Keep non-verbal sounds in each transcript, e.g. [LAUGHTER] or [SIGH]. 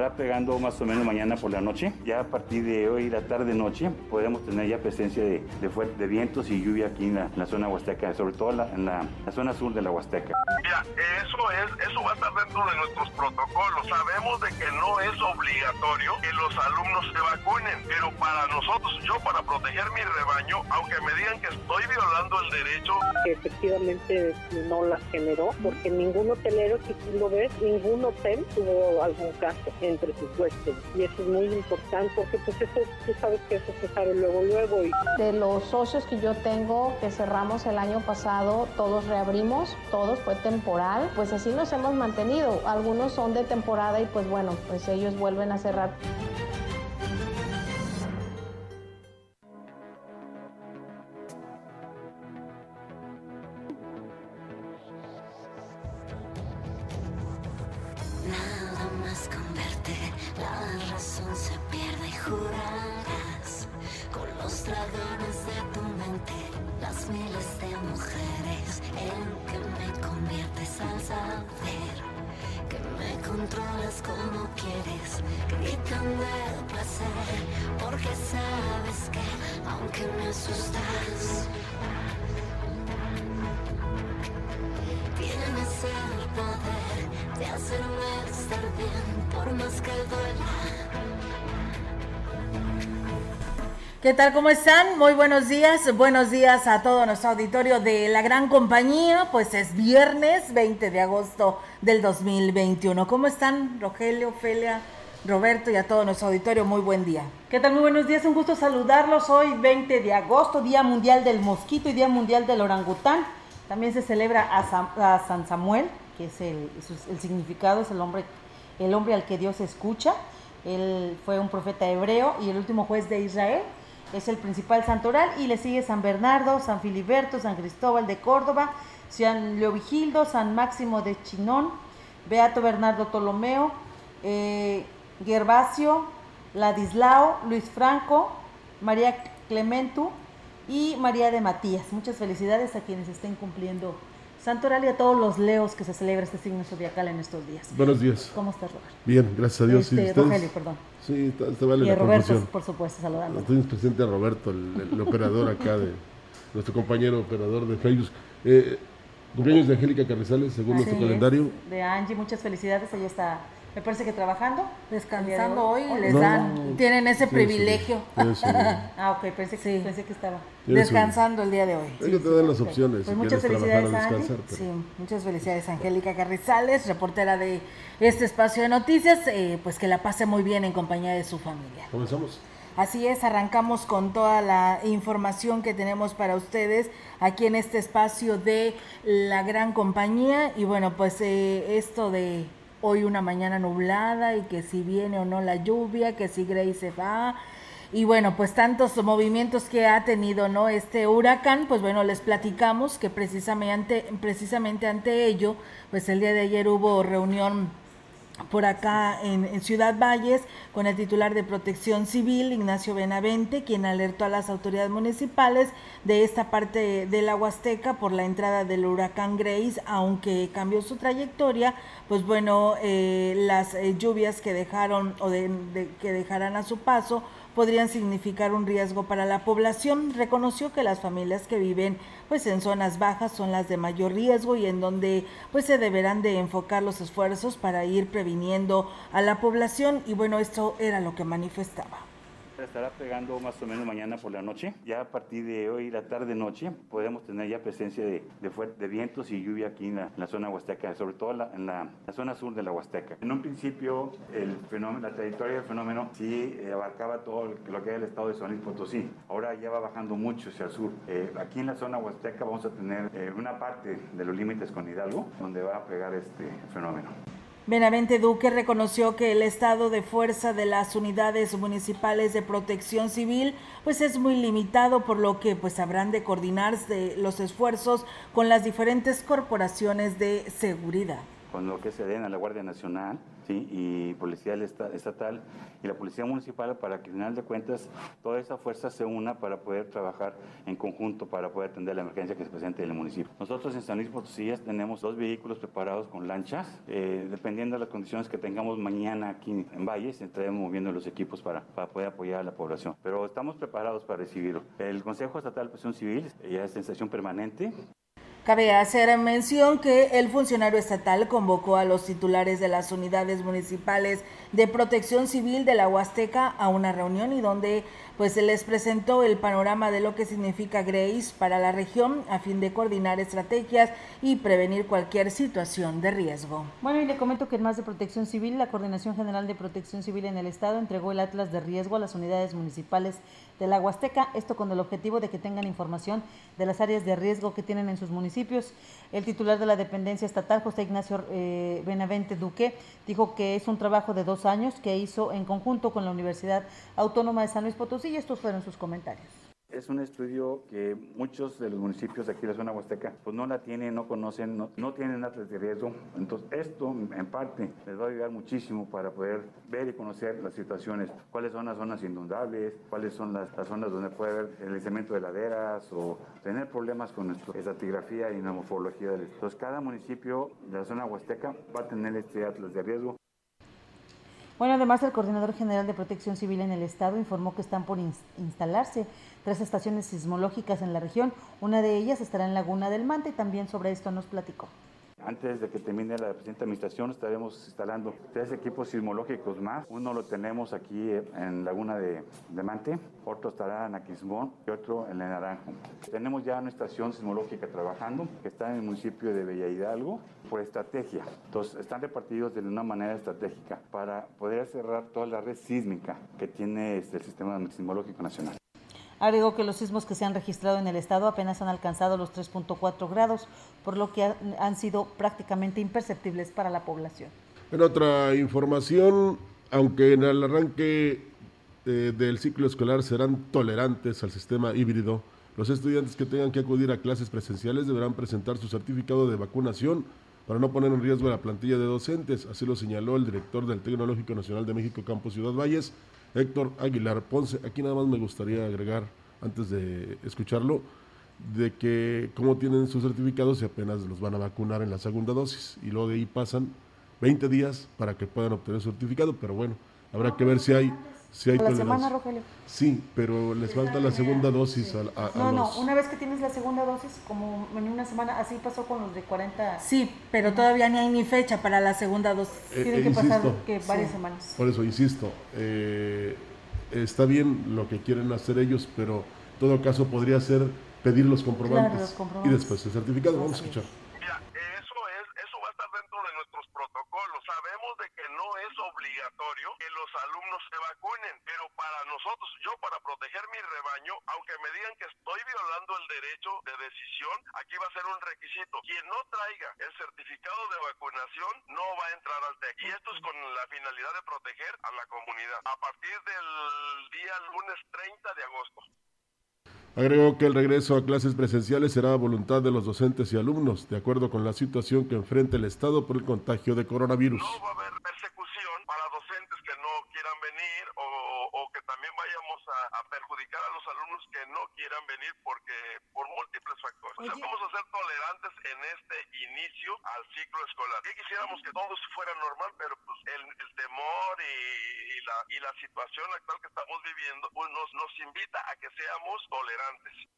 Estará pegando más o menos mañana por la noche. Ya a partir de hoy, la tarde-noche, podemos tener ya presencia de, de, vientos y lluvia aquí en la, zona huasteca, sobre todo en la, zona sur de la huasteca. Mira, eso, es, eso va a estar dentro de nuestros protocolos. Sabemos de que no es obligatorio que los alumnos se vacunen, pero para nosotros, yo para proteger mi rebaño, aunque me digan que estoy violando el derecho... Efectivamente no las generó, porque ningún hotelero, si tú lo ves, ningún hotel tuvo algún caso entre sus. Y eso es muy importante porque pues eso, tú sabes que eso se sabe luego, luego. Y... De los socios que yo tengo, que cerramos el año pasado, todos reabrimos, todos fue temporal, pues así nos hemos mantenido. Algunos son de temporada y pues bueno, pues ellos vuelven a cerrar. mujeres en que me conviertes al saber que me controlas como quieres, gritando el placer, porque sabes que aunque me asustas. ¿Qué tal? ¿Cómo están? Muy buenos días. Buenos días a todo nuestro auditorio de la gran compañía. Pues es viernes 20 de agosto del 2021. ¿Cómo están, Rogelio, Ofelia, Roberto y a todo nuestro auditorio? Muy buen día. ¿Qué tal? Muy buenos días. Un gusto saludarlos. Hoy 20 de agosto, Día Mundial del Mosquito y Día Mundial del Orangután. También se celebra a San, Samuel, que es el, el significado, es el hombre, el hombre al que Dios escucha. Él fue un profeta hebreo y el último juez de Israel es el principal santoral y le sigue San Bernardo, San Filiberto, San Cristóbal de Córdoba, San Leovigildo, San Máximo de Chinón, Beato Bernardo Ptolomeo, eh, Gervasio, Ladislao, Luis Franco, María Clementu y María de Matías. Muchas felicidades a quienes estén cumpliendo Santoral y a todos los leos que se celebra este signo zodiacal en estos días. Buenos días. ¿Cómo estás, Roberto? Bien, gracias a Dios. Este, Rogelio, perdón. Sí, está, vale y a Roberto, por supuesto, saludando. Estoy presente a Roberto, el, operador acá, de [LAUGHS] nuestro compañero operador de Facebook. Eh, cumpleaños de Angélica Carrizales, según nuestro calendario. De Angie, muchas felicidades. Ahí está me parece que trabajando, descansando hoy, les dan, tienen ese privilegio. [LAUGHS] ah, ok, pensé, que estaba descansando el día de hoy. Ellos te dan las opciones. Pues muchas felicidades, Sí, muchas felicidades, Angélica Carrizales, reportera de este espacio de noticias. Eh, pues que la pase muy bien en compañía de su familia. Comenzamos. Así es, arrancamos con toda la información que tenemos para ustedes aquí en este espacio de la gran compañía. Y bueno, pues eh, esto de hoy una mañana nublada y que si viene o no la lluvia, que si Grace se va. Y bueno, pues tantos movimientos que ha tenido no este huracán, pues bueno, les platicamos que precisamente precisamente ante ello, pues el día de ayer hubo reunión por acá en, Ciudad Valles con el titular de Protección Civil, Ignacio Benavente, quien alertó a las autoridades municipales de esta parte de la Huasteca por la entrada del huracán Grace, aunque cambió su trayectoria, pues bueno, eh, las eh, lluvias que dejaron o que dejarán a su paso podrían significar un riesgo para la población. Reconoció que las familias que viven pues en zonas bajas son las de mayor riesgo y en donde pues se deberán de enfocar los esfuerzos para ir previniendo a la población y bueno, esto era lo que manifestaba Estará pegando más o menos mañana por la noche. Ya a partir de hoy, la tarde-noche, podemos tener ya presencia de, de, de vientos y lluvia aquí en la, zona huasteca, sobre todo la, en la, zona sur de la huasteca. En un principio, el fenómeno, la trayectoria del fenómeno sí eh, abarcaba todo lo que era el estado de San Luis Potosí. Ahora ya va bajando mucho hacia el sur. Eh, aquí en la zona huasteca vamos a tener eh, una parte de los límites con Hidalgo, donde va a pegar este fenómeno. Benavente Duque reconoció que el estado de fuerza de las unidades municipales de protección civil pues es muy limitado por lo que pues habrán de coordinarse los esfuerzos con las diferentes corporaciones de seguridad. Con lo que se den a la Guardia Nacional, y policía estatal y la policía municipal para que al final de cuentas toda esa fuerza se una para poder trabajar en conjunto para poder atender la emergencia que se presente en el municipio. Nosotros en San Luis Potosí tenemos dos vehículos preparados con lanchas, eh, dependiendo de las condiciones que tengamos mañana aquí en Valles, estaremos moviendo los equipos para, para poder apoyar a la población. Pero estamos preparados para recibirlo. El Consejo Estatal de Presión Civil ya es sensación permanente. Cabe hacer mención que el funcionario estatal convocó a los titulares de las unidades municipales de protección civil de la Huasteca a una reunión y donde pues se les presentó el panorama de lo que significa Grace para la región a fin de coordinar estrategias y prevenir cualquier situación de riesgo. Bueno, y le comento que en más de protección civil, la Coordinación General de Protección Civil en el Estado entregó el Atlas de Riesgo a las unidades municipales de la Huasteca, esto con el objetivo de que tengan información de las áreas de riesgo que tienen en sus municipios. El titular de la dependencia estatal, José Ignacio eh, Benavente Duque, dijo que es un trabajo de dos años que hizo en conjunto con la Universidad Autónoma de San Luis Potosí y estos fueron sus comentarios. Es un estudio que muchos de los municipios de aquí de la zona huasteca pues no la tienen, no conocen, no, tienen atlas de riesgo. Entonces esto en parte les va a ayudar muchísimo para poder ver y conocer las situaciones, cuáles son las zonas inundables, cuáles son las, zonas donde puede haber el aislamiento de laderas o tener problemas con nuestra estratigrafía y la morfología. Entonces cada municipio de la zona huasteca va a tener este atlas de riesgo. Bueno, además el coordinador general de Protección Civil en el estado informó que están por instalarse tres estaciones sismológicas en la región. Una de ellas estará en Laguna del Mante y también sobre esto nos platicó. Antes de que termine la presente administración estaremos instalando tres equipos sismológicos más. Uno lo tenemos aquí en Laguna de, Mante, otro estará en Aquismón y otro en el Naranjo. Tenemos ya una estación sismológica trabajando que está en el municipio de Bella Hidalgo por estrategia. Entonces están repartidos de una manera estratégica para poder cerrar toda la red sísmica que tiene este, el Sistema Sismológico Nacional. Agregó que los sismos que se han registrado en el estado apenas han alcanzado los 3.4 grados, por lo que han sido prácticamente imperceptibles para la población. En otra información, aunque en el arranque eh, del ciclo escolar serán tolerantes al sistema híbrido, los estudiantes que tengan que acudir a clases presenciales deberán presentar su certificado de vacunación para no poner en riesgo la plantilla de docentes. Así lo señaló el director del Tecnológico Nacional de México, Campus Ciudad Valles, Héctor Aguilar Ponce. Aquí nada más me gustaría agregar, antes de escucharlo, de que cómo tienen sus certificados y apenas los van a vacunar en la segunda dosis. Y luego de ahí pasan 20 días para que puedan obtener su certificado, pero bueno, habrá que ver si hay si hay la semana, Rogelio. Sí, pero les falta la segunda dosis a, No, no, una vez que tienes la segunda dosis, como en una semana, así pasó con los de 40. Sí, pero todavía ni hay ni fecha para la segunda dosis. Eh, Tiene que pasar que varias semanas. Por eso, insisto, eh, está bien lo que quieren hacer ellos, pero en todo caso podría ser pedir los comprobantes, y después el certificado. Vamos a escuchar. Que los alumnos se vacunen, pero para nosotros, yo para proteger mi rebaño, aunque me digan que estoy violando el derecho de decisión, aquí va a ser un requisito. Quien no traiga el certificado de vacunación no va a entrar al TEC. Y esto es con la finalidad de proteger a la comunidad. A partir del día lunes 30 de agosto. Agregó que el regreso a clases presenciales será a voluntad de los docentes y alumnos, de acuerdo con la situación que enfrenta el Estado por el contagio de coronavirus. No va a haber para docentes que no quieran venir o, que también vayamos a, perjudicar a los alumnos que no quieran venir porque por múltiples factores. O sea, vamos a ser tolerantes en este inicio al ciclo escolar. Y quisiéramos que todo fuera normal, pero pues el, temor y, la, y la situación actual que estamos viviendo pues nos, nos invita a que seamos tolerantes.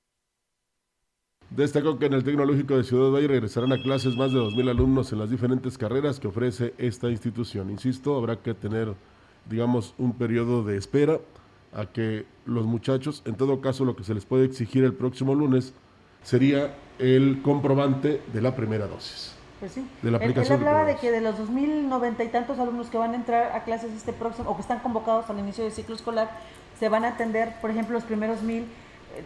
Destacó que en el Tecnológico de Ciudad Valle regresarán a clases más de 2.000 alumnos en las diferentes carreras que ofrece esta institución. Insisto, habrá que tener, digamos, un periodo de espera a que los muchachos, en todo caso lo que se les puede exigir el próximo lunes sería el comprobante de la primera dosis. Pues sí. De la aplicación Él, de hablaba de pruebas. que de los 2.090 y tantos alumnos que van a entrar a clases este próximo, o que están convocados al inicio del ciclo escolar, se van a atender, por ejemplo, los primeros mil eh,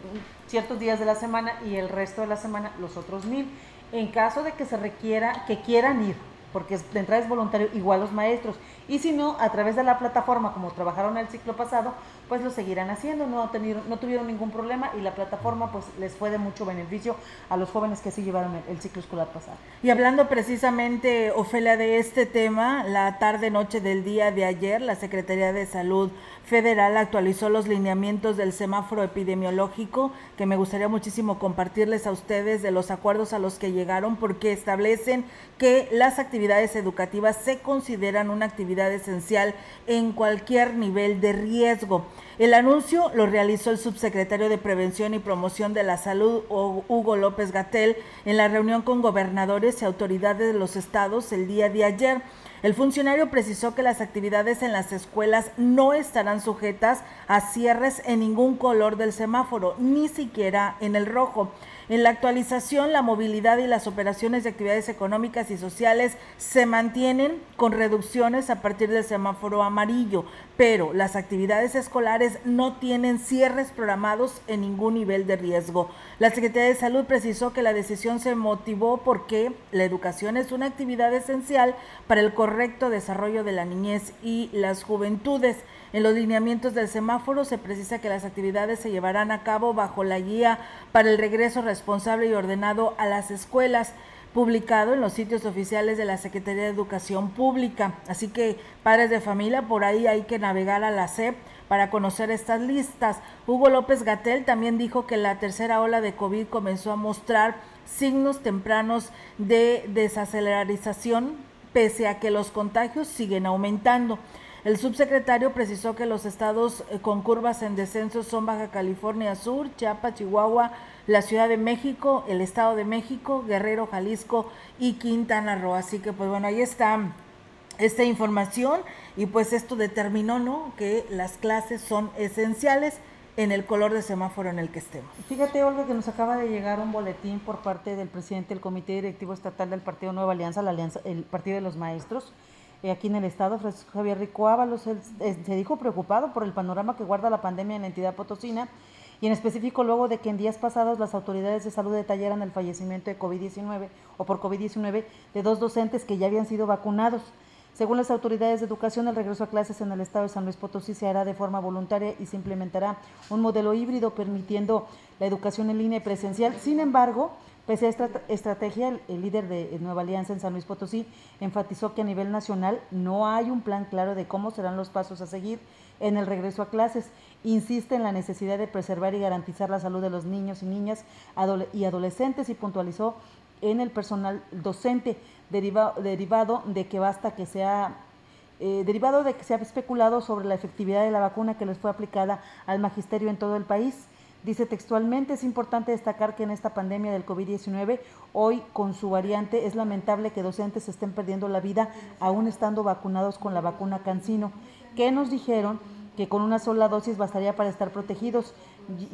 ciertos días de la semana y el resto de la semana los otros mil. En caso de que se requiera, que quieran ir, porque de entrada es voluntario, igual los maestros. Y si no, a través de la plataforma, como trabajaron el ciclo pasado, pues lo seguirán haciendo, no, tenido- no tuvieron ningún problema y la plataforma pues les fue de mucho beneficio a los jóvenes que sí llevaron el, el ciclo escolar pasado. Y hablando precisamente, Ofelia, de este tema, la tarde-noche del día de ayer, la Secretaría de Salud Federal actualizó los lineamientos del semáforo epidemiológico, que me gustaría muchísimo compartirles a ustedes de los acuerdos a los que llegaron, porque establecen que las actividades educativas se consideran una actividad esencial en cualquier nivel de riesgo. El anuncio lo realizó el subsecretario de Prevención y Promoción de la Salud, Hu- Hugo López Gatel, en la reunión con gobernadores y autoridades de los estados el día de ayer. El funcionario precisó que las actividades en las escuelas no estarán sujetas a cierres en ningún color del semáforo, ni siquiera en el rojo. En la actualización, la movilidad y las operaciones de actividades económicas y sociales se mantienen con reducciones a partir del semáforo amarillo, pero las actividades escolares no tienen cierres programados en ningún nivel de riesgo. La Secretaría de Salud precisó que la decisión se motivó porque la educación es una actividad esencial para el correcto desarrollo de la niñez y las juventudes. En los lineamientos del semáforo se precisa que las actividades se llevarán a cabo bajo la guía para el regreso responsable y ordenado a las escuelas publicado en los sitios oficiales de la Secretaría de Educación Pública. Así que padres de familia, por ahí hay que navegar a la SEP para conocer estas listas. Hugo López Gatel también dijo que la tercera ola de COVID comenzó a mostrar signos tempranos de desaceleración pese a que los contagios siguen aumentando. El subsecretario precisó que los estados eh, con curvas en descenso son Baja California Sur, Chiapas, Chihuahua, la Ciudad de México, el Estado de México, Guerrero, Jalisco y Quintana Roo. Así que pues bueno, ahí está esta información y pues esto determinó, ¿no? Que las clases son esenciales en el color de semáforo en el que estemos. Fíjate, Olga, que nos acaba de llegar un boletín por parte del presidente del Comité Directivo Estatal del Partido Nueva Alianza, la alianza, el Partido de los Maestros, aquí en el Estado, Francisco Javier Rico Ábalos, eh, se dijo preocupado por el panorama que guarda la pandemia en la entidad potosina y en específico luego de que en días pasados las autoridades de salud detallaran el fallecimiento de COVID-19 o por COVID-19 de dos docentes que ya habían sido vacunados. Según las autoridades de educación, el regreso a clases en el estado de San Luis Potosí se hará de forma voluntaria y se implementará un modelo híbrido permitiendo la educación en línea y presencial. Sin embargo, pese a esta estrategia, el, líder de Nueva Alianza en San Luis Potosí enfatizó que a nivel nacional no hay un plan claro de cómo serán los pasos a seguir en el regreso a clases. Insiste en la necesidad de preservar y garantizar la salud de los niños y niñas y adolescentes y puntualizó en el personal docente deriva, derivado de que basta que sea eh, derivado de que se ha especulado sobre la efectividad de la vacuna que les fue aplicada al magisterio en todo el país. Dice textualmente, es importante destacar que en esta pandemia del COVID-19, hoy con su variante, es lamentable que docentes estén perdiendo la vida aún estando vacunados con la vacuna Cancino, que nos dijeron que con una sola dosis bastaría para estar protegidos,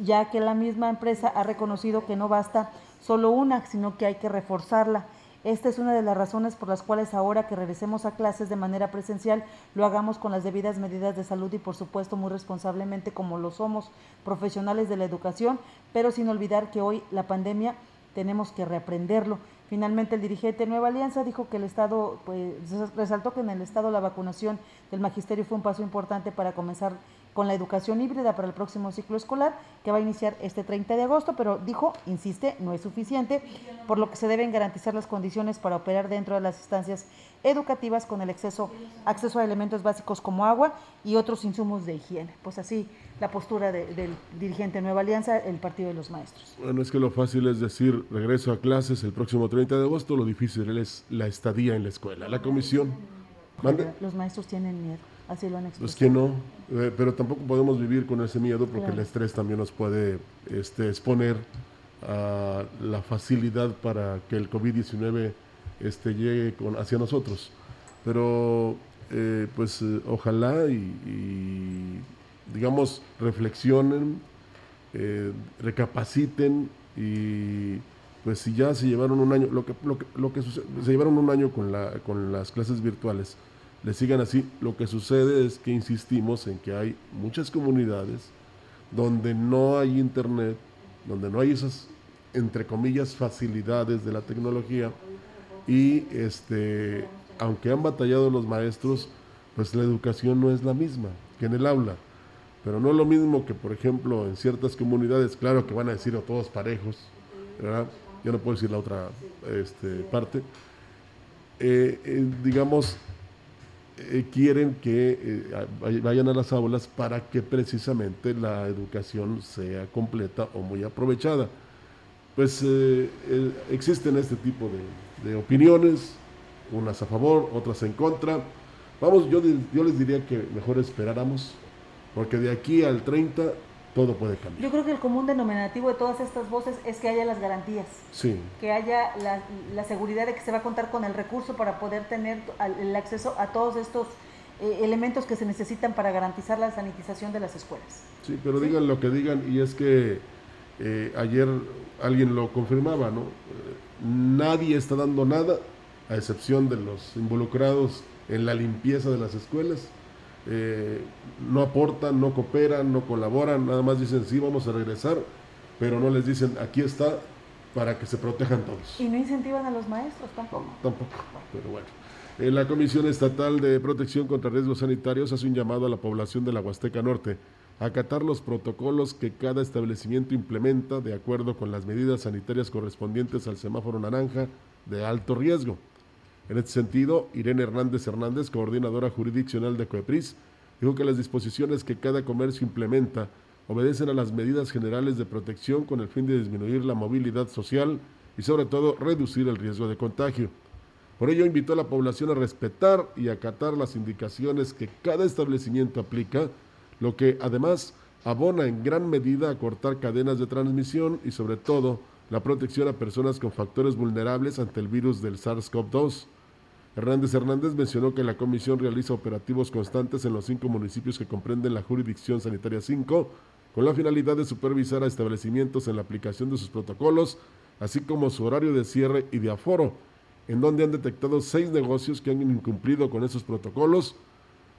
ya que la misma empresa ha reconocido que no basta solo una, sino que hay que reforzarla. Esta es una de las razones por las cuales ahora que regresemos a clases de manera presencial lo hagamos con las debidas medidas de salud y por supuesto muy responsablemente como lo somos profesionales de la educación, pero sin olvidar que hoy la pandemia tenemos que reaprenderlo. Finalmente, el dirigente Nueva Alianza dijo que el Estado, pues, resaltó que en el Estado la vacunación del magisterio fue un paso importante para comenzar con la educación híbrida para el próximo ciclo escolar, que va a iniciar este 30 de agosto, pero dijo, insiste, no es suficiente, por lo que se deben garantizar las condiciones para operar dentro de las instancias educativas con el acceso, acceso a elementos básicos como agua y otros insumos de higiene. Pues así la postura de, del dirigente Nueva Alianza, el Partido de los Maestros. Bueno, es que lo fácil es decir regreso a clases el próximo 30 de agosto, lo difícil es la estadía en la escuela. La comisión... Los maestros tienen miedo, así lo han expresado. Pues que no, eh, pero tampoco podemos vivir con ese miedo porque Claro. el estrés también nos puede este, exponer a la facilidad para que el COVID-19 este, llegue con, hacia nosotros. Pero eh, pues eh, ojalá y, y digamos, reflexionen, eh, recapaciten y pues si ya se llevaron un año, lo que, lo que, lo que sucede, se llevaron un año con, la, con las clases virtuales, le sigan así, lo que sucede es que insistimos en que hay muchas comunidades donde no hay internet, donde no hay esas, entre comillas, facilidades de la tecnología y este, aunque han batallado los maestros, pues la educación no es la misma que en el aula. Pero no es lo mismo que, por ejemplo, en ciertas comunidades, claro que van a decir a todos parejos, ¿verdad? Yo no puedo decir la otra este, parte. Eh, eh, digamos, eh, quieren que vayan a las aulas para que precisamente la educación sea completa o muy aprovechada. Pues existen este tipo de, opiniones, unas a favor, otras en contra. Vamos, yo les diría que mejor esperáramos porque de aquí al 30 todo puede cambiar. Yo creo que el común denominativo de todas estas voces es que haya las garantías. Sí. Que haya la, seguridad de que se va a contar con el recurso para poder tener el acceso a todos estos eh, elementos que se necesitan para garantizar la sanitización de las escuelas. Sí, pero digan lo que digan y es que eh, ayer alguien lo confirmaba, ¿no? Eh, nadie está dando nada, a excepción de los involucrados en la limpieza de las escuelas eh, no aportan, no cooperan, no colaboran, nada más dicen sí, vamos a regresar, pero no les dicen aquí está para que se protejan todos. Y no incentivan a los maestros tampoco. Tampoco, pero bueno. Eh, la Comisión Estatal de Protección contra Riesgos Sanitarios hace un llamado a la población de la Huasteca Norte a acatar los protocolos que cada establecimiento implementa de acuerdo con las medidas sanitarias correspondientes al semáforo naranja de alto riesgo. En este sentido, Irene Hernández Hernández, coordinadora jurisdiccional de COEPRIS, dijo que las disposiciones que cada comercio implementa obedecen a las medidas generales de protección con el fin de disminuir la movilidad social y sobre todo reducir el riesgo de contagio. Por ello invitó a la población a respetar y acatar las indicaciones que cada establecimiento aplica, lo que además abona en gran medida a cortar cadenas de transmisión y sobre todo la protección a personas con factores vulnerables ante el virus del SARS-CoV-2. Hernández Hernández mencionó que la comisión realiza operativos constantes en los cinco municipios que comprenden la jurisdicción sanitaria 5, con la finalidad de supervisar a establecimientos en la aplicación de sus protocolos, así como su horario de cierre y de aforo, en donde han detectado seis negocios que han incumplido con esos protocolos,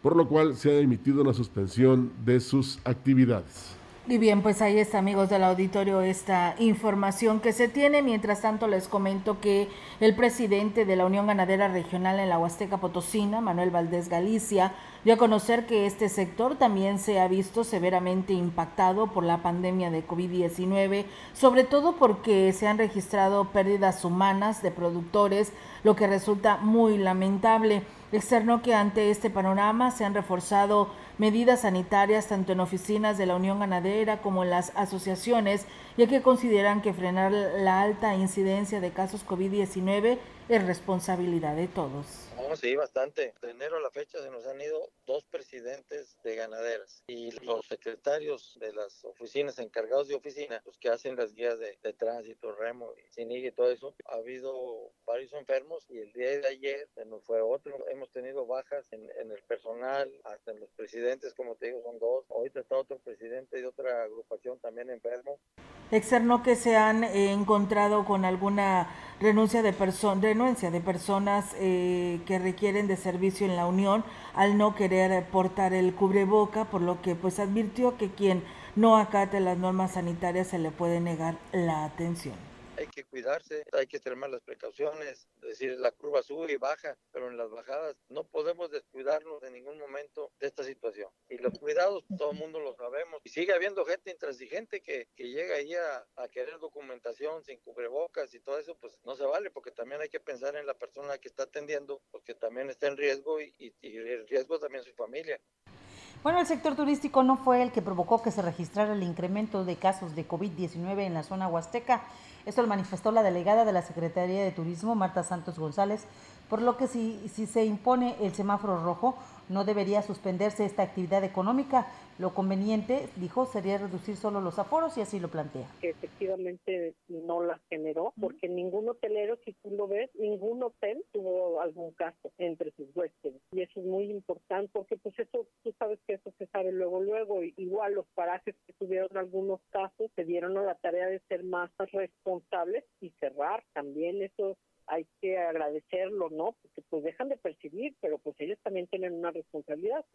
por lo cual se ha emitido una suspensión de sus actividades. Y bien, pues ahí está, amigos del auditorio, esta información que se tiene. Mientras tanto, les comento que el presidente de la Unión Ganadera Regional en la Huasteca Potosina, Manuel Valdés Galicia, dio a conocer que este sector también se ha visto severamente impactado por la pandemia de COVID-19, sobre todo porque se han registrado pérdidas humanas de productores, lo que resulta muy lamentable. Externó que ante este panorama se han reforzado medidas sanitarias tanto en oficinas de la Unión Ganadera como en las asociaciones, ya que consideran que frenar la alta incidencia de casos COVID-19 es responsabilidad de todos. Sí, bastante. De enero a la fecha se nos han ido dos presidentes de ganaderas y los secretarios de las oficinas, encargados de oficina, los que hacen las guías de, tránsito, remo, CINIG y todo eso. Ha habido varios enfermos y el día de ayer se nos fue otro. Hemos tenido bajas en, en el personal, hasta en los presidentes, como te digo, son dos. Ahorita está otro presidente de otra agrupación también enfermo. Externó que se han encontrado con alguna renuncia de, renuncia de personas eh, que requieren de servicio en la Unión al no querer portar el cubreboca, por lo que pues advirtió que quien no acate las normas sanitarias se le puede negar la atención hay que cuidarse, hay que tener las precauciones, es decir, la curva sube y baja, pero en las bajadas no podemos descuidarnos en ningún momento de esta situación. Y los cuidados, todo el mundo lo sabemos. Y sigue habiendo gente intransigente que, llega ahí a, a, querer documentación sin cubrebocas y todo eso, pues no se vale, porque también hay que pensar en la persona que está atendiendo, porque también está en riesgo y, y, y el riesgo también su familia. Bueno, el sector turístico no fue el que provocó que se registrara el incremento de casos de COVID-19 en la zona huasteca. Esto lo manifestó la delegada de la Secretaría de Turismo, Marta Santos González, por lo que si, si se impone el semáforo rojo, no debería suspenderse esta actividad económica. Lo conveniente, dijo, sería reducir solo los aforos y así lo plantea. Que efectivamente no las generó, porque ningún hotelero, si tú lo ves, ningún hotel tuvo algún caso entre sus huéspedes. Y eso es muy importante, porque pues eso, tú sabes que eso se sabe luego, luego, igual los parajes que tuvieron algunos casos se dieron a la tarea de ser más responsables y cerrar también eso hay que agradecerlo, ¿no? Porque pues dejan de percibir, pero pues ellos también tienen una responsabilidad.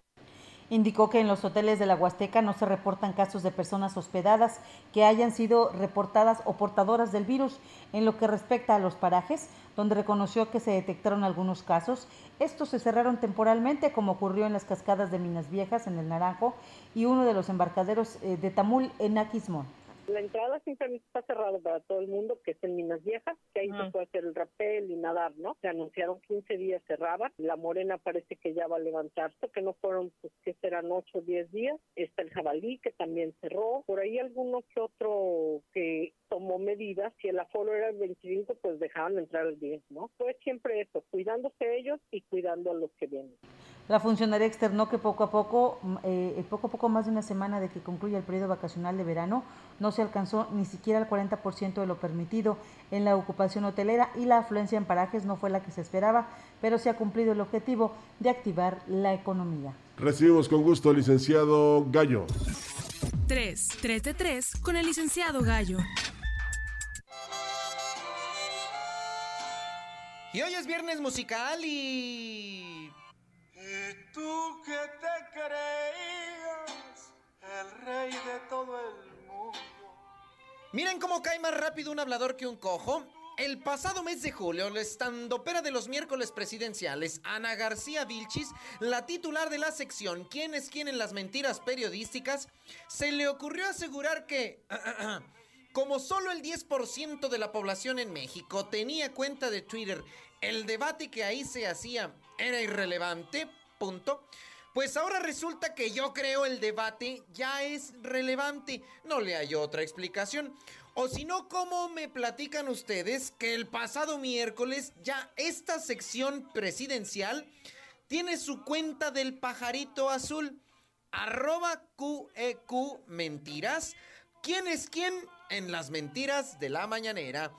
Indicó que en los hoteles de la Huasteca no se reportan casos de personas hospedadas que hayan sido reportadas o portadoras del virus. En lo que respecta a los parajes, donde reconoció que se detectaron algunos casos, estos se cerraron temporalmente, como ocurrió en las cascadas de Minas Viejas, en el Naranjo, y uno de los embarcaderos eh, de Tamul, en Aquismón. La entrada simplemente está cerrada para todo el mundo, que es en Minas Viejas, que ahí se puede hacer el rapel y nadar, ¿no? Se anunciaron 15 días cerraban. La Morena parece que ya va a levantarse, que no fueron, pues, que serán 8 o 10 días. Está el Jabalí, que también cerró. Por ahí alguno que otro que tomó medidas. Si el aforo era el 25, pues dejaban entrar el 10, ¿no? Pues siempre eso, cuidándose ellos y cuidando a los que vienen. La funcionaria externó que poco a poco, eh, poco a poco más de una semana de que concluya el periodo vacacional de verano, no se alcanzó ni siquiera el 40% de lo permitido en la ocupación hotelera y la afluencia en parajes no fue la que se esperaba, pero se ha cumplido el objetivo de activar la economía. Recibimos con gusto al licenciado Gallo. 3, 3 de 3 con el licenciado Gallo. Y hoy es viernes musical y... ¿Y tú que te creías el rey de todo el mundo? Miren cómo cae más rápido un hablador que un cojo. El pasado mes de julio, la estandopera de los miércoles presidenciales, Ana García Vilchis, la titular de la sección ¿Quién es quién en las mentiras periodísticas? Se le ocurrió asegurar que, [CLEARS THROAT] como solo el 10% de la población en México tenía cuenta de Twitter, el debate que ahí se hacía era irrelevante, punto. Pues ahora resulta que yo creo el debate ya es relevante. No le hay otra explicación. O si no, ¿cómo me platican ustedes que el pasado miércoles ya esta sección presidencial tiene su cuenta del pajarito azul? Arroba QEQ e Mentiras. ¿Quién es quién en las mentiras de la mañanera?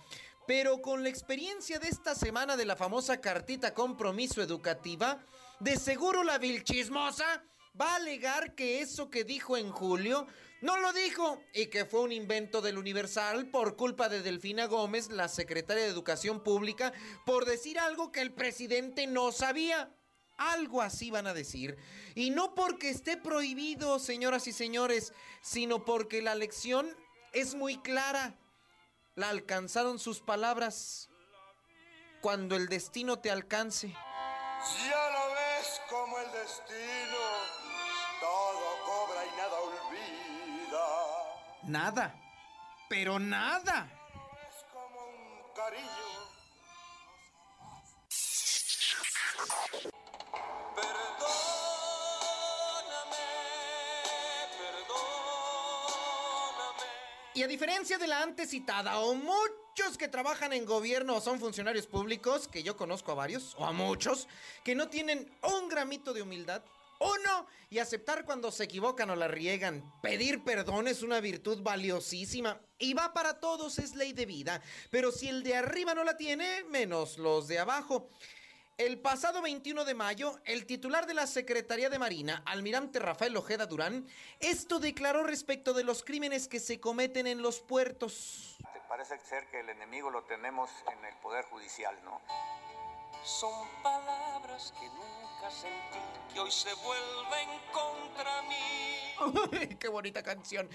Pero con la experiencia de esta semana de la famosa cartita compromiso educativa, de seguro la vilchismosa va a alegar que eso que dijo en julio no lo dijo y que fue un invento del Universal por culpa de Delfina Gómez, la secretaria de Educación Pública, por decir algo que el presidente no sabía. Algo así van a decir. Y no porque esté prohibido, señoras y señores, sino porque la lección es muy clara. La alcanzaron sus palabras. Cuando el destino te alcance. Ya lo ves como el destino todo cobra y nada olvida. Nada. Pero nada. Es como un cariño. Y a diferencia de la antes citada, o muchos que trabajan en gobierno o son funcionarios públicos, que yo conozco a varios, o a muchos, que no tienen un gramito de humildad, uno, y aceptar cuando se equivocan o la riegan. Pedir perdón es una virtud valiosísima y va para todos, es ley de vida. Pero si el de arriba no la tiene, menos los de abajo. El pasado 21 de mayo, el titular de la Secretaría de Marina, almirante Rafael Ojeda Durán, esto declaró respecto de los crímenes que se cometen en los puertos. Parece ser que el enemigo lo tenemos en el Poder Judicial, ¿no? Son palabras que nunca sentí, que hoy se vuelven contra mí. [LAUGHS] ¡Qué bonita canción!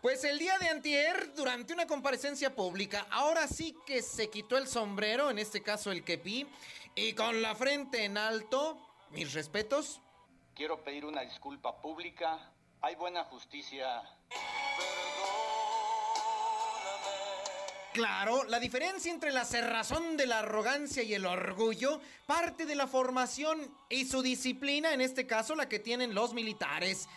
Pues el día de antier, durante una comparecencia pública, ahora sí que se quitó el sombrero, en este caso el kepi, y con la frente en alto, mis respetos. Quiero pedir una disculpa pública. Hay buena justicia. Claro, la diferencia entre la cerrazón de la arrogancia y el orgullo parte de la formación y su disciplina, en este caso la que tienen los militares.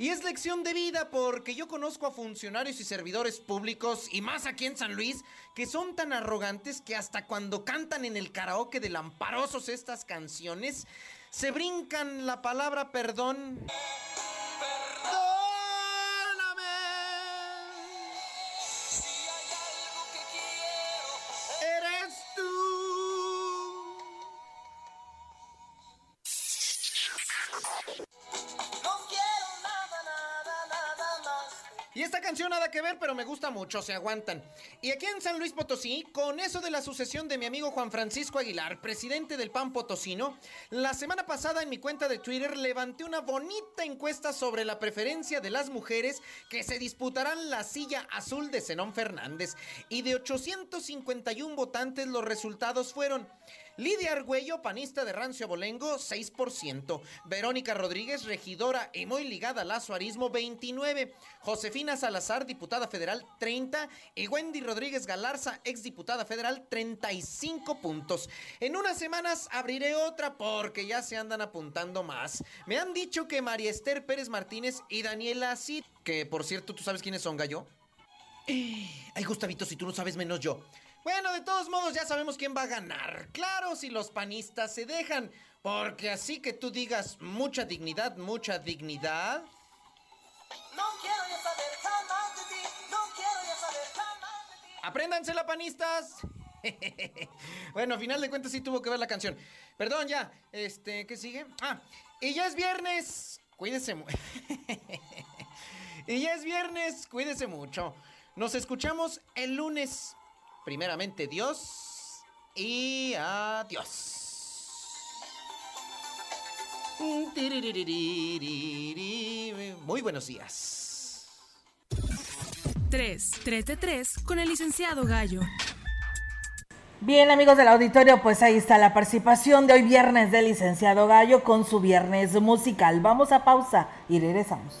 Y es lección de vida porque yo conozco a funcionarios y servidores públicos, y más aquí en San Luis, que son tan arrogantes que hasta cuando cantan en el karaoke de lamparosos estas canciones, se brincan la palabra perdón. Pero me gusta mucho, se aguantan. Y aquí en San Luis Potosí, con eso de la sucesión de mi amigo Juan Francisco Aguilar, presidente del PAN Potosino, la semana pasada en mi cuenta de Twitter levanté una bonita encuesta sobre la preferencia de las mujeres que se disputarán la silla azul de Zenón Fernández. Y de 851 votantes los resultados fueron... Lidia Argüello, panista de Rancio Abolengo, 6%. Verónica Rodríguez, regidora y muy ligada al azuarismo, 29%. Josefina Salazar, diputada federal, 30%. Y Wendy Rodríguez Galarza, exdiputada federal, 35 puntos. En unas semanas abriré otra porque ya se andan apuntando más. Me han dicho que María Esther Pérez Martínez y Daniela Cid, que por cierto, ¿tú sabes quiénes son, Gallo? Ay, Gustavito, si tú no sabes menos yo. Bueno, de todos modos ya sabemos quién va a ganar. Claro, si los panistas se dejan. Porque así que tú digas mucha dignidad, mucha dignidad. No quiero ya saber jamás de ti. No quiero ya saber jamás de ti. Apréndansela, panistas. [LAUGHS] bueno, a final de cuentas sí tuvo que ver la canción. Perdón, ya. Este, ¿qué sigue? Ah, y ya es viernes. Cuídese. [LAUGHS] y ya es viernes. Cuídese mucho. Nos escuchamos el lunes primeramente Dios y adiós. Muy buenos días. 3, 3 de 3 con el licenciado Gallo. Bien amigos del auditorio, pues ahí está la participación de hoy viernes del licenciado Gallo con su viernes musical. Vamos a pausa y regresamos.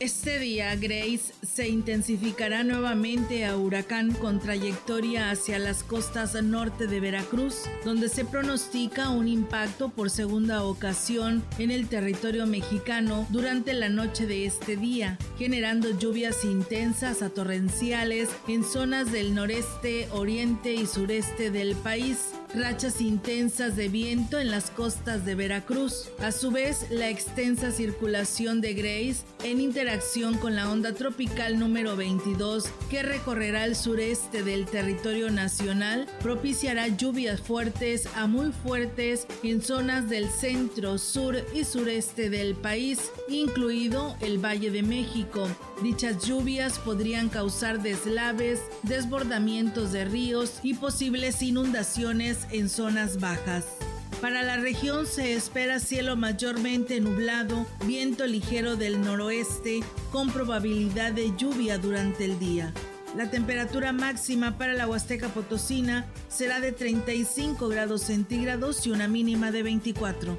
Este día, Grace se intensificará nuevamente a huracán con trayectoria hacia las costas norte de Veracruz, donde se pronostica un impacto por segunda ocasión en el territorio mexicano durante la noche de este día, generando lluvias intensas a torrenciales en zonas del noreste, oriente y sureste del país rachas intensas de viento en las costas de Veracruz. A su vez, la extensa circulación de Grace en interacción con la onda tropical número 22 que recorrerá el sureste del territorio nacional propiciará lluvias fuertes a muy fuertes en zonas del centro, sur y sureste del país, incluido el Valle de México. Dichas lluvias podrían causar deslaves, desbordamientos de ríos y posibles inundaciones en zonas bajas. Para la región se espera cielo mayormente nublado, viento ligero del noroeste con probabilidad de lluvia durante el día. La temperatura máxima para la Huasteca Potosina será de 35 grados centígrados y una mínima de 24.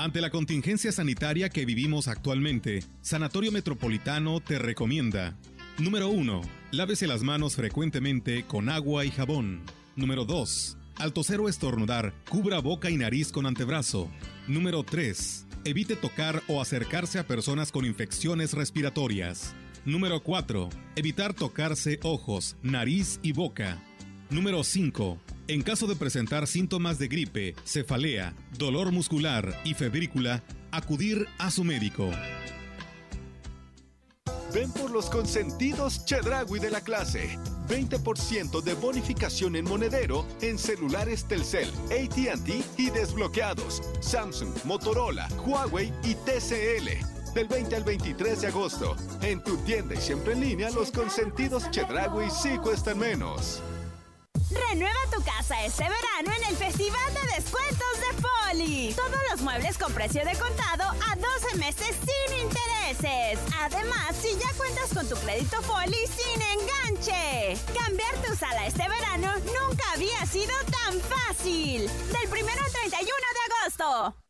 Ante la contingencia sanitaria que vivimos actualmente, Sanatorio Metropolitano te recomienda. Número 1. Lávese las manos frecuentemente con agua y jabón. Número 2. Al toser o estornudar, cubra boca y nariz con antebrazo. Número 3. Evite tocar o acercarse a personas con infecciones respiratorias. Número 4. Evitar tocarse ojos, nariz y boca. Número 5. En caso de presentar síntomas de gripe, cefalea, dolor muscular y febrícula, acudir a su médico. Ven por los consentidos Chedragui de la clase. 20% de bonificación en monedero en celulares Telcel, ATT y desbloqueados. Samsung, Motorola, Huawei y TCL. Del 20 al 23 de agosto. En tu tienda y siempre en línea, los consentidos Chedragui sí cuestan menos. Renueva tu casa este verano en el Festival de Descuentos de Poli. Todos los muebles con precio de contado a 12 meses sin intereses. Además, si ya cuentas con tu crédito Poli sin enganche. Cambiar tu sala este verano nunca había sido tan fácil. Del 1 al 31 de agosto.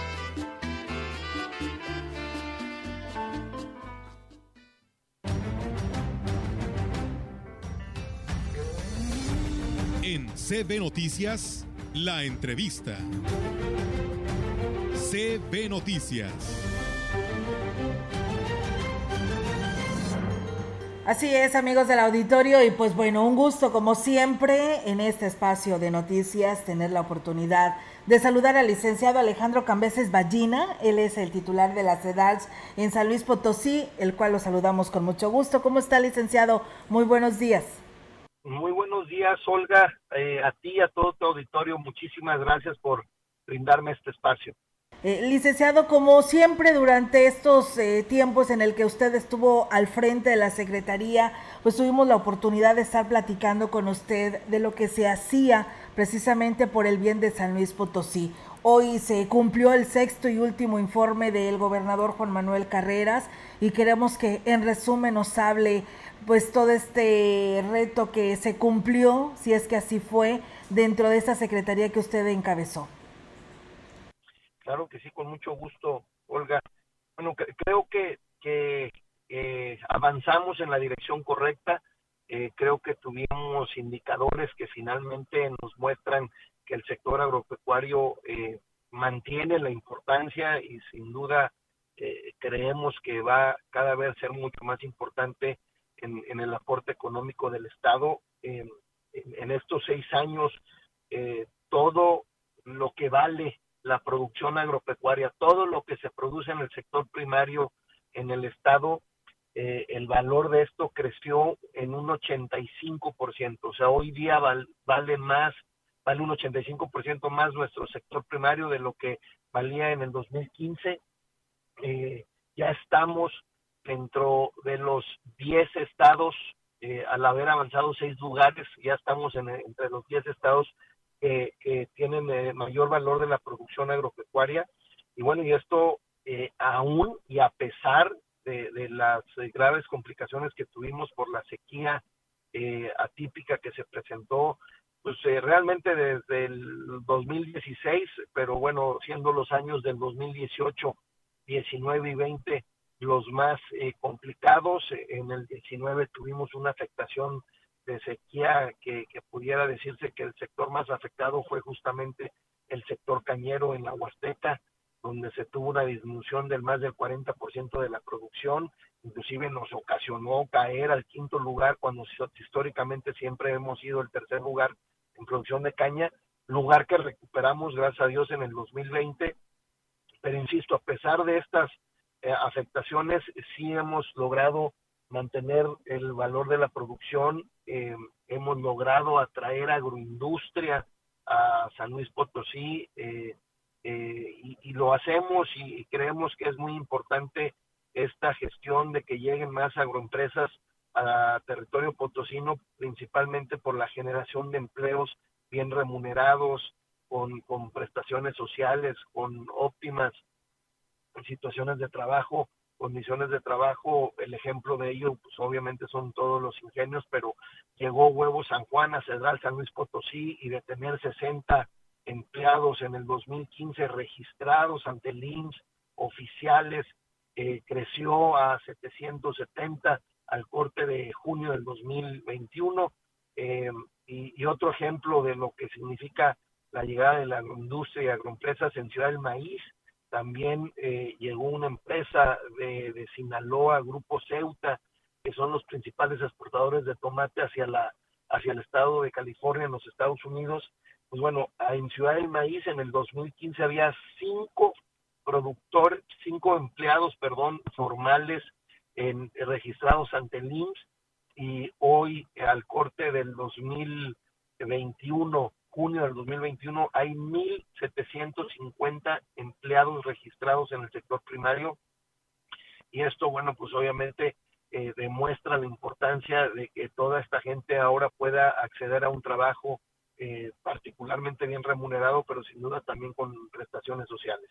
En CB Noticias, la entrevista. CB Noticias. Así es, amigos del auditorio, y pues bueno, un gusto como siempre en este espacio de noticias tener la oportunidad de saludar al licenciado Alejandro Cambeses Ballina, él es el titular de la CEDALS en San Luis Potosí, el cual lo saludamos con mucho gusto. ¿Cómo está, licenciado? Muy buenos días. Muy buenos días, Olga, eh, a ti y a todo tu auditorio, muchísimas gracias por brindarme este espacio. Eh, licenciado, como siempre durante estos eh, tiempos en el que usted estuvo al frente de la Secretaría, pues tuvimos la oportunidad de estar platicando con usted de lo que se hacía precisamente por el bien de San Luis Potosí. Hoy se cumplió el sexto y último informe del gobernador Juan Manuel Carreras y queremos que en resumen nos hable pues todo este reto que se cumplió, si es que así fue, dentro de esta secretaría que usted encabezó. Claro que sí, con mucho gusto, Olga. Bueno, creo que, que eh, avanzamos en la dirección correcta. Eh, creo que tuvimos indicadores que finalmente nos muestran que el sector agropecuario eh, mantiene la importancia y sin duda creemos que va cada vez a ser mucho más importante en, el aporte económico del Estado. en, estos seis años, eh, todo lo que vale la producción agropecuaria, todo lo que se produce en el sector primario en el Estado, eh, el valor de esto creció en un 85%. O sea, hoy día vale más, vale un 85% más nuestro sector primario de lo que valía en el 2015. Eh, ya estamos dentro de los 10 estados, eh, al haber avanzado seis lugares, ya estamos en, entre los 10 estados que tienen eh, mayor valor de la producción agropecuaria. Y bueno, y esto eh, aún y a pesar de, de las graves complicaciones que tuvimos por la sequía atípica que se presentó, pues realmente desde el 2016, pero bueno, siendo los años del 2018, 19 y 20, los más eh, complicados. En el 19 tuvimos una afectación de sequía que, pudiera decirse que el sector más afectado fue justamente el sector cañero en la Huasteca, donde se tuvo una disminución del más del 40% de la producción, inclusive nos ocasionó caer al quinto lugar cuando históricamente siempre hemos sido el tercer lugar en producción de caña, lugar que recuperamos gracias a Dios en el 2020, pero insisto, a pesar de estas eh, afectaciones, sí hemos logrado mantener el valor de la producción. Eh, hemos logrado atraer agroindustria a San Luis Potosí eh, eh, y, y, lo hacemos y creemos que es muy importante esta gestión de que lleguen más agroempresas a territorio potosino, principalmente por la generación de empleos bien remunerados, con, con prestaciones sociales, con óptimas situaciones de trabajo, condiciones de trabajo, el ejemplo de ello, pues obviamente son todos los ingenios, pero llegó Huevo San Juan a Cedral San Luis Potosí y de tener 60 empleados en el 2015 registrados ante el INSS, oficiales, eh, creció a 770 al corte de junio del 2021. Eh, y, y, otro ejemplo de lo que significa la llegada de la industria y agroempresas en Ciudad del Maíz, también eh, llegó una empresa de, de, Sinaloa, Grupo Ceuta, que son los principales exportadores de tomate hacia, la, hacia el estado de California, en los Estados Unidos. Pues bueno, en Ciudad del Maíz en el 2015 había cinco productores, cinco empleados, perdón, formales en, registrados ante el IMSS y hoy al corte del 2021 junio del 2021 hay 1.750 empleados registrados en el sector primario y esto, bueno, pues obviamente eh, demuestra la importancia de que toda esta gente ahora pueda acceder a un trabajo eh, particularmente bien remunerado, pero sin duda también con prestaciones sociales.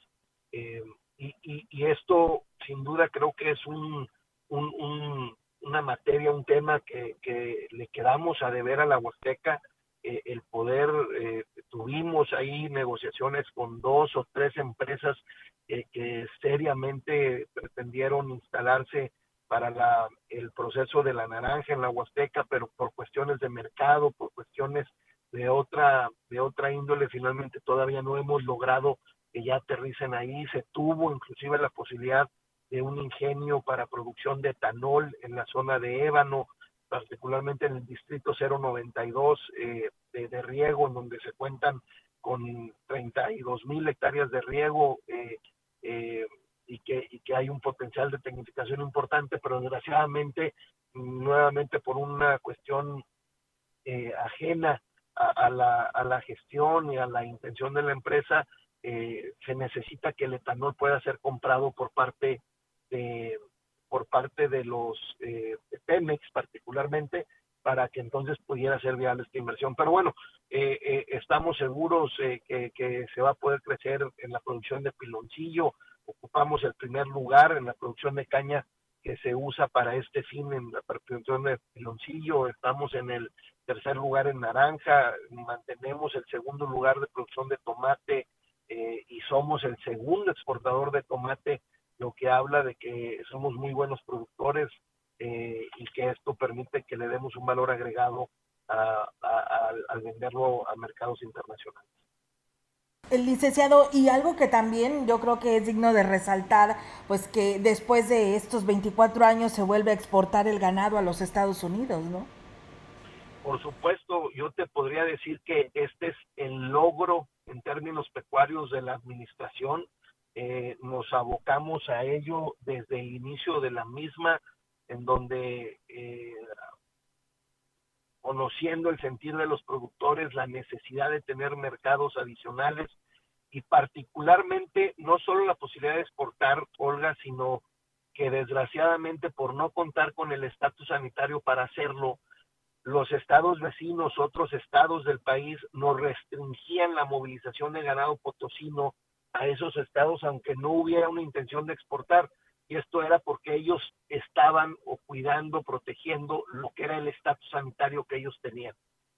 Eh, y, y, y, esto, sin duda, creo que es un, un, un, una materia, un tema que le quedamos a deber a la Huasteca eh, el poder, eh, tuvimos ahí negociaciones con dos o tres empresas eh, que seriamente pretendieron instalarse para la, el proceso de la naranja en la Huasteca, pero por cuestiones de mercado, por cuestiones de otra, de otra índole, finalmente todavía no hemos logrado que ya aterricen ahí. Se tuvo inclusive la posibilidad de un ingenio para producción de etanol en la zona de Ébano, particularmente en el distrito 092 eh, de, de, riego, en donde se cuentan con 32 mil hectáreas de riego eh, eh, y, que, y que hay un potencial de tecnificación importante, pero desgraciadamente, nuevamente por una cuestión eh, ajena a, la, a, la, gestión y a la intención de la empresa, se necesita que el etanol pueda ser comprado por parte de por parte de los eh, Pemex particularmente para que entonces pudiera ser viable esta inversión. Pero bueno, eh, eh, estamos seguros eh, que, que, se va a poder crecer en la producción de piloncillo. Ocupamos el primer lugar en la producción de caña que se usa para este fin en la producción de piloncillo. Estamos en el tercer lugar en naranja. Mantenemos el segundo lugar de producción de tomate y somos el segundo exportador de tomate lo que habla de que somos muy buenos productores eh, y que esto permite que le demos un valor agregado al venderlo a mercados internacionales. El licenciado, y algo que también yo creo que es digno de resaltar, pues que después de estos 24 años se vuelve a exportar el ganado a los Estados Unidos, ¿no? Por supuesto, yo te podría decir que este es el logro en términos pecuarios de la administración eh, nos abocamos a ello desde el inicio de la misma, en donde eh, conociendo el sentir de los productores, la necesidad de tener mercados adicionales y particularmente no solo la posibilidad de exportar, Olga, sino que desgraciadamente por no contar con el estatus sanitario para hacerlo, los estados vecinos, otros estados del país, nos restringían la movilización de ganado potosino a esos estados aunque no hubiera una intención de exportar. Y esto era porque ellos estaban cuidando, protegiendo lo que era el estatus sanitario que ellos tenían.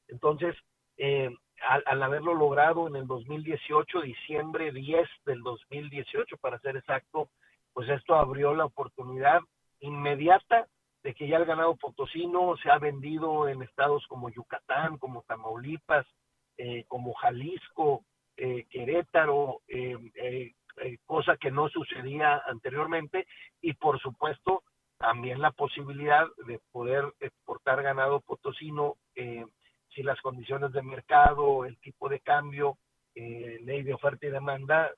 Entonces, eh, al, al, haberlo logrado en el 2018, diciembre 10 del 2018, para ser exacto, pues esto abrió la oportunidad inmediata de que ya el ganado potosino se ha vendido en estados como Yucatán, como Tamaulipas, eh, como Jalisco, eh, Querétaro, eh, eh, eh, cosa que no sucedía anteriormente, y por supuesto también la posibilidad de poder exportar ganado potosino eh, si las condiciones de mercado, el tipo de cambio, ley de oferta y demanda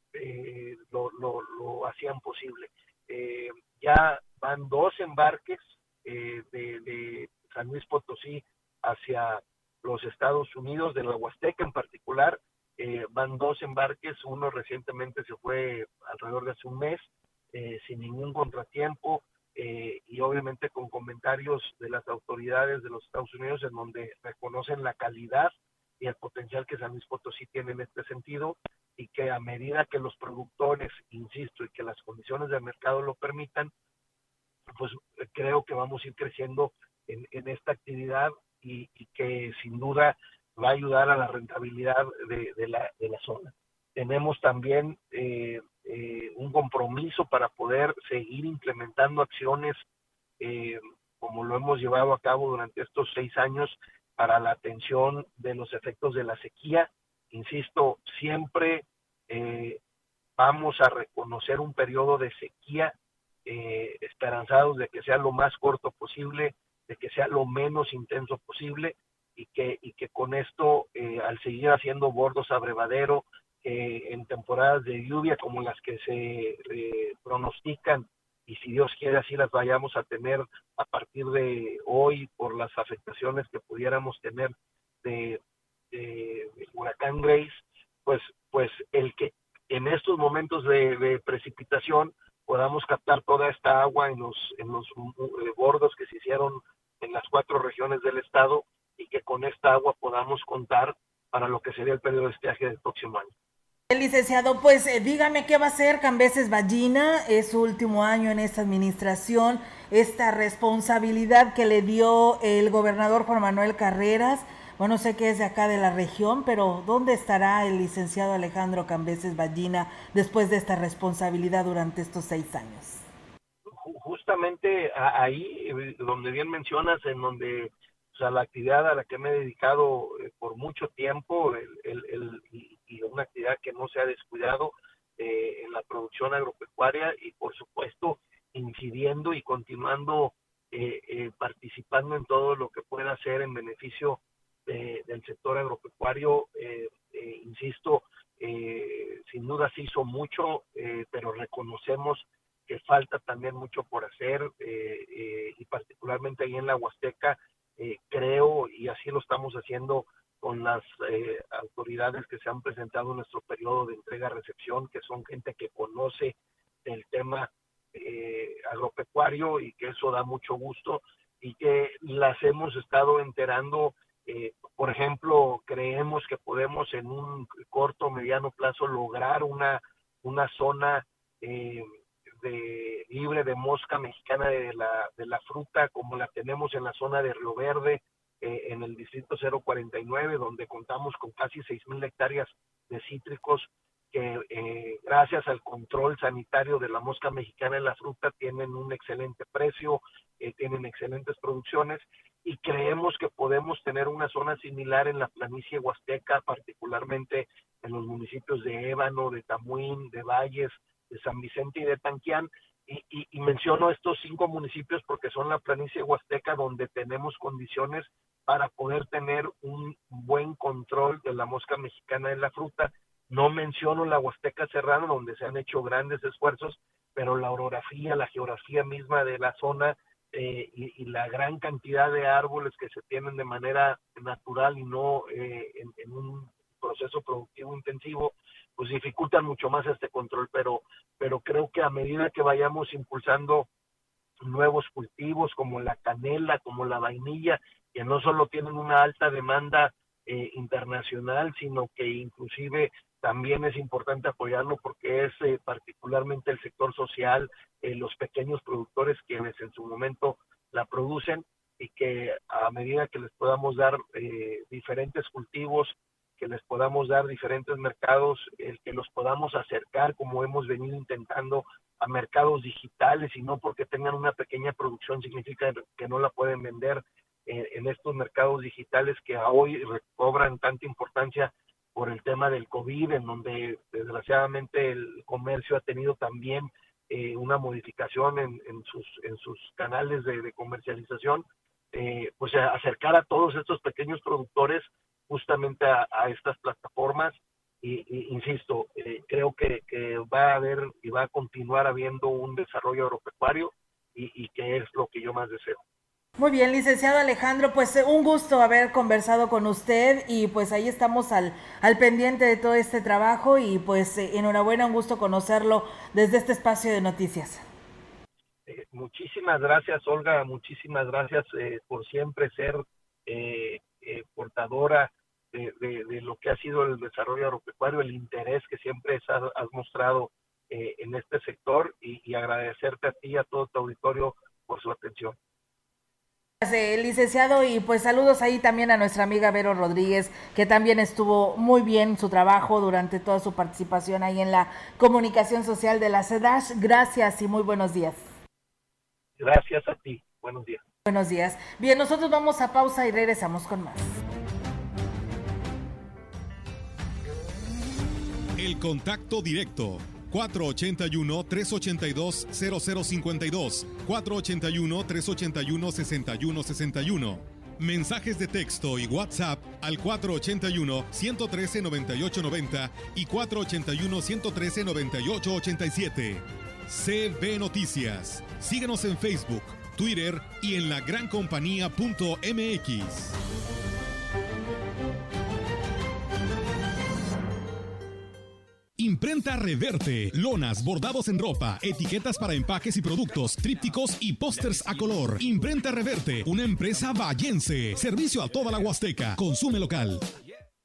lo, lo, lo, hacían posible. ya van dos embarques de, de San Luis Potosí hacia los Estados Unidos, de la Huasteca en particular. Eh, van dos embarques, uno recientemente se fue alrededor de hace un mes, eh, sin ningún contratiempo eh, y obviamente con comentarios de las autoridades de los Estados Unidos en donde reconocen la calidad y el potencial que San Luis Potosí tiene en este sentido y que a medida que los productores, insisto, y que las condiciones del mercado lo permitan, pues creo que vamos a ir creciendo en, en esta actividad y, que sin duda va a ayudar a la rentabilidad de, la, de la, zona. Tenemos también eh, eh, un compromiso para poder seguir implementando acciones eh, como lo hemos llevado a cabo durante estos seis años para la atención de los efectos de la sequía. Insisto, siempre eh, vamos a reconocer un periodo de sequía esperanzados de que sea lo más corto posible, de que sea lo menos intenso posible y que, y que con esto, eh, al seguir haciendo bordos abrevadero eh, en temporadas de lluvia como las que se eh, pronostican y si Dios quiere así las vayamos a tener a partir de hoy por las afectaciones que pudiéramos tener de, de, huracán Grace, pues, pues el que en estos momentos de, de, precipitación podamos captar toda esta agua en los, en los eh, bordos que se hicieron en las cuatro regiones del estado y que con esta agua podamos contar para lo que sería el periodo de estiaje del próximo año. Licenciado, pues eh, dígame qué va a hacer Cambeses Ballina, es su último año en esta administración, esta responsabilidad que le dio el gobernador Juan Manuel Carreras, bueno, sé que es de acá de la región, pero ¿dónde estará el licenciado Alejandro Cambeses Ballina después de esta responsabilidad durante estos seis años? Justamente ahí, eh, donde bien mencionas, en donde o sea, la actividad a la que me he dedicado eh, por mucho tiempo y, una actividad que no se ha descuidado eh, en la producción agropecuaria y por supuesto incidiendo y continuando eh, eh participando en todo lo que pueda hacer en beneficio de, del sector agropecuario. Insisto, sin duda se hizo mucho, pero reconocemos que falta también mucho por hacer y particularmente ahí en la Huasteca eh, creo, y así lo estamos haciendo con las eh, autoridades que se han presentado en nuestro periodo de entrega-recepción, que son gente que conoce el tema eh, agropecuario y que eso da mucho gusto y que las hemos estado enterando. Eh, por ejemplo, creemos que podemos en un corto, mediano plazo lograr una, una zona eh, de, libre de mosca mexicana de la, de la fruta, como la tenemos en la zona de Río Verde, eh, en el distrito 049, donde contamos con casi 6.000 hectáreas de cítricos que eh, gracias al control sanitario de la mosca mexicana en la fruta tienen un excelente precio, eh, tienen excelentes producciones y creemos que podemos tener una zona similar en la planicie huasteca, particularmente en los municipios de Ébano, de Tamuín, de Valles, de San Vicente y de Tanquián. Y, y, menciono estos cinco municipios porque son la planicie huasteca donde tenemos condiciones para poder tener un buen control de la mosca mexicana en la fruta. No menciono la huasteca serrana donde se han hecho grandes esfuerzos, pero la orografía, la geografía misma de la zona eh, y, la gran cantidad de árboles que se tienen de manera natural y no eh, en un proceso productivo intensivo, pues dificultan mucho más este control, pero, pero creo que a medida que vayamos impulsando nuevos cultivos como la canela, como la vainilla, que no solo tienen una alta demanda eh, internacional, sino que inclusive también es importante apoyarlo porque es eh, particularmente el sector social, eh, los pequeños productores quienes en su momento la producen y que a medida que les podamos dar eh, diferentes cultivos que les podamos dar diferentes mercados, el que los podamos acercar como hemos venido intentando a mercados digitales y no porque tengan una pequeña producción significa que no la pueden vender en, estos mercados digitales que hoy recobran tanta importancia por el tema del COVID, en donde desgraciadamente el comercio ha tenido también eh, una modificación en, en, sus, en sus canales de, de comercialización, eh, pues acercar a todos estos pequeños productores justamente a, a estas plataformas y, y insisto, eh, creo que, que, va a haber y va a continuar habiendo un desarrollo agropecuario y, y, que es lo que yo más deseo. Muy bien, licenciado Alejandro, pues eh, un gusto haber conversado con usted y pues ahí estamos al, al pendiente de todo este trabajo y pues eh, enhorabuena, un gusto conocerlo desde este espacio de noticias. Eh, muchísimas gracias, Olga, muchísimas gracias por siempre ser portadora de, lo que ha sido el desarrollo agropecuario, el interés que siempre has, mostrado eh, en este sector y, agradecerte a ti y a todo tu auditorio por su atención. Gracias, licenciado, y pues saludos ahí también a nuestra amiga Vero Rodríguez, que también estuvo muy bien su trabajo durante toda su participación ahí en la comunicación social de la CEDASH. Gracias y muy buenos días. Gracias a ti. Buenos días. Buenos días. Bien, nosotros vamos a pausa y regresamos con más. El contacto directo 481-382-0052, 481-381-6161. Mensajes de texto y WhatsApp al 481-113-9890 y 481-113-9887. CB Noticias. Síguenos en Facebook, Twitter y en lagrancompañía.mx. Imprenta Reverte, lonas, bordados en ropa, etiquetas para empaques y productos, trípticos y pósters a color. Imprenta Reverte, una empresa vallense. Servicio a toda la Huasteca. Consume local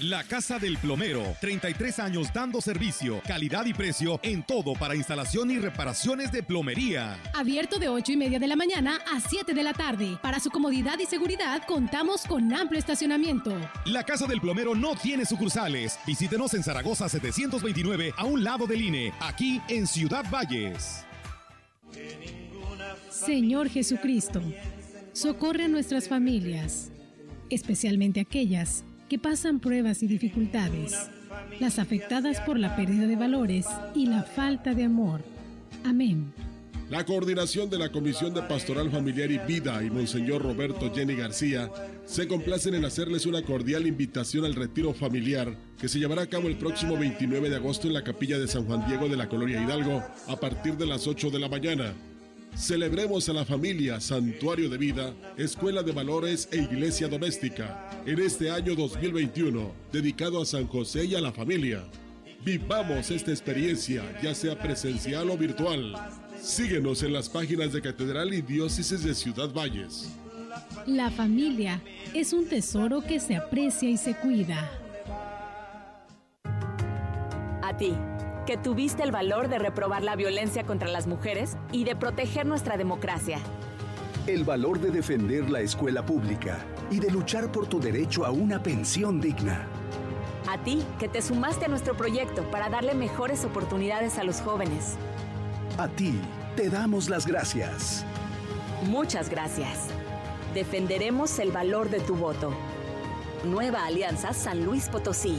La Casa del Plomero, 33 años dando servicio, calidad y precio en todo para instalación y reparaciones de plomería. Abierto de 8 y media de la mañana a 7 de la tarde. Para su comodidad y seguridad contamos con amplio estacionamiento. La Casa del Plomero no tiene sucursales. Visítenos en Zaragoza 729 a un lado del INE, aquí en Ciudad Valles. Señor Jesucristo, socorre a nuestras familias, especialmente aquellas que pasan pruebas y dificultades, las afectadas por la pérdida de valores y la falta de amor. Amén. La coordinación de la Comisión de Pastoral Familiar y Vida y Monseñor Roberto Jenny García se complacen en hacerles una cordial invitación al retiro familiar que se llevará a cabo el próximo 29 de agosto en la capilla de San Juan Diego de la Colonia Hidalgo a partir de las 8 de la mañana. Celebremos a la familia, santuario de vida, escuela de valores e iglesia doméstica en este año 2021, dedicado a San José y a la familia. Vivamos esta experiencia, ya sea presencial o virtual. Síguenos en las páginas de Catedral y Diócesis de Ciudad Valles. La familia es un tesoro que se aprecia y se cuida. A ti que tuviste el valor de reprobar la violencia contra las mujeres y de proteger nuestra democracia. El valor de defender la escuela pública y de luchar por tu derecho a una pensión digna. A ti, que te sumaste a nuestro proyecto para darle mejores oportunidades a los jóvenes. A ti, te damos las gracias. Muchas gracias. Defenderemos el valor de tu voto. Nueva Alianza San Luis Potosí.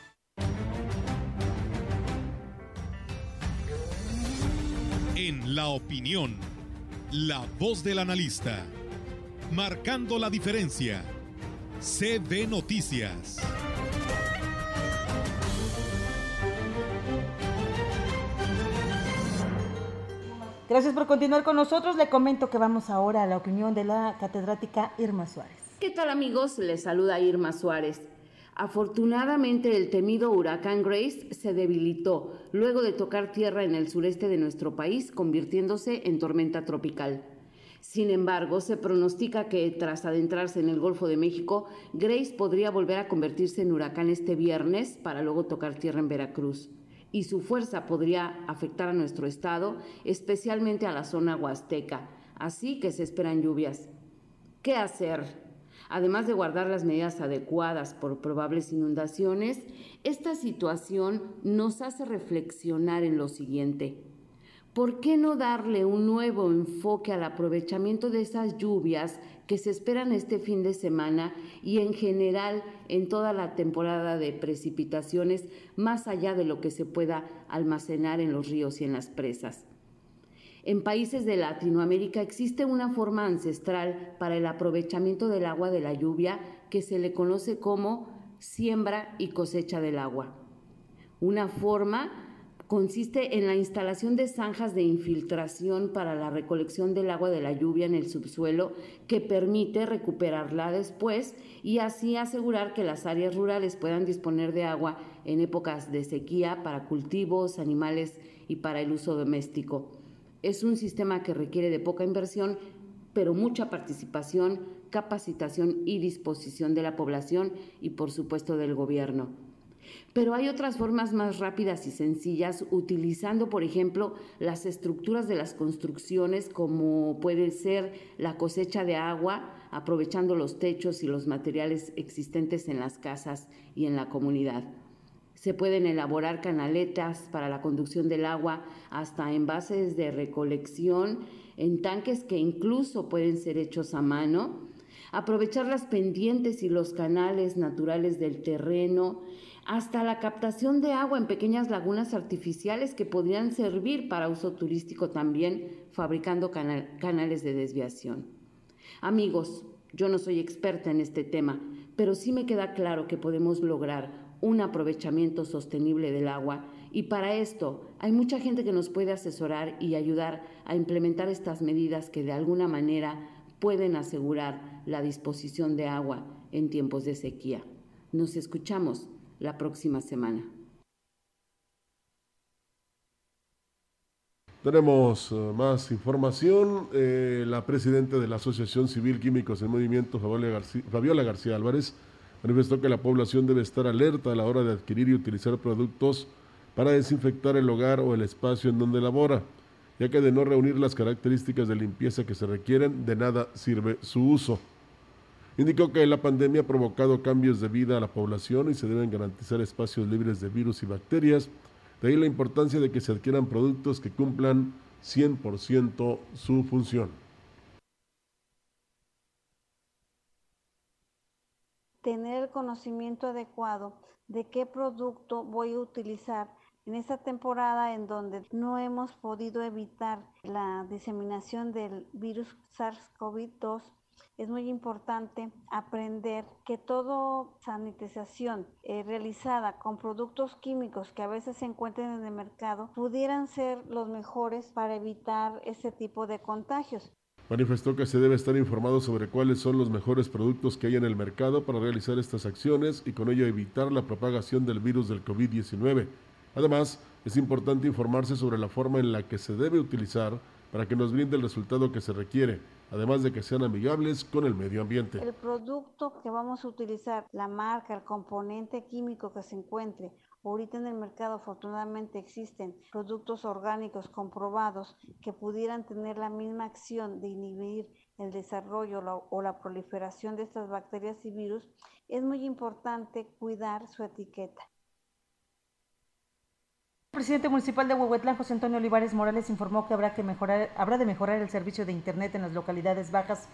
La opinión, la voz del analista, marcando la diferencia. CB Noticias. Gracias por continuar con nosotros. Le comento que vamos ahora a la opinión de la catedrática Irma Suárez. ¿Qué tal amigos? Les saluda Irma Suárez. Afortunadamente el temido huracán Grace se debilitó luego de tocar tierra en el sureste de nuestro país, convirtiéndose en tormenta tropical. Sin embargo, se pronostica que tras adentrarse en el Golfo de México, Grace podría volver a convertirse en huracán este viernes para luego tocar tierra en Veracruz. Y su fuerza podría afectar a nuestro estado, especialmente a la zona huasteca. Así que se esperan lluvias. ¿Qué hacer? Además de guardar las medidas adecuadas por probables inundaciones, esta situación nos hace reflexionar en lo siguiente. ¿Por qué no darle un nuevo enfoque al aprovechamiento de esas lluvias que se esperan este fin de semana y en general en toda la temporada de precipitaciones, más allá de lo que se pueda almacenar en los ríos y en las presas? En países de Latinoamérica existe una forma ancestral para el aprovechamiento del agua de la lluvia que se le conoce como siembra y cosecha del agua. Una forma consiste en la instalación de zanjas de infiltración para la recolección del agua de la lluvia en el subsuelo que permite recuperarla después y así asegurar que las áreas rurales puedan disponer de agua en épocas de sequía para cultivos, animales y para el uso doméstico. Es un sistema que requiere de poca inversión, pero mucha participación, capacitación y disposición de la población y por supuesto del gobierno. Pero hay otras formas más rápidas y sencillas utilizando, por ejemplo, las estructuras de las construcciones como puede ser la cosecha de agua, aprovechando los techos y los materiales existentes en las casas y en la comunidad. Se pueden elaborar canaletas para la conducción del agua hasta envases de recolección en tanques que incluso pueden ser hechos a mano. Aprovechar las pendientes y los canales naturales del terreno hasta la captación de agua en pequeñas lagunas artificiales que podrían servir para uso turístico también, fabricando canales de desviación. Amigos, yo no soy experta en este tema, pero sí me queda claro que podemos lograr un aprovechamiento sostenible del agua y para esto hay mucha gente que nos puede asesorar y ayudar a implementar estas medidas que de alguna manera pueden asegurar la disposición de agua en tiempos de sequía. Nos escuchamos la próxima semana. Tenemos eh, más información. Eh, la presidenta de la Asociación Civil Químicos en Movimiento, Fabiola García, Álvarez, manifestó que la población debe estar alerta a la hora de adquirir y utilizar productos para desinfectar el hogar o el espacio en donde labora, ya que de no reunir las características de limpieza que se requieren, de nada sirve su uso. Indicó que la pandemia ha provocado cambios de vida a la población y se deben garantizar espacios libres de virus y bacterias. De ahí la importancia de que se adquieran productos que cumplan 100% su función. Tener el conocimiento adecuado de qué producto voy a utilizar en esta temporada en donde no hemos podido evitar la diseminación del virus SARS-CoV-2 es muy importante aprender que toda sanitización eh, realizada con productos químicos que a veces se encuentran en el mercado pudieran ser los mejores para evitar este tipo de contagios. Manifestó que se debe estar informado sobre cuáles son los mejores productos que hay en el mercado para realizar estas acciones y con ello evitar la propagación del virus del COVID-19. Además, es importante informarse sobre la forma en la que se debe utilizar para que nos brinde el resultado que se requiere además de que sean amigables con el medio ambiente. El producto que vamos a utilizar, la marca, el componente químico que se encuentre, ahorita en el mercado afortunadamente existen productos orgánicos comprobados que pudieran tener la misma acción de inhibir el desarrollo o la proliferación de estas bacterias y virus, es muy importante cuidar su etiqueta. El presidente municipal de Huehuetlán, José Antonio Olivares Morales, informó que habrá, que mejorar, habrá de mejorar el servicio de Internet en las localidades bajas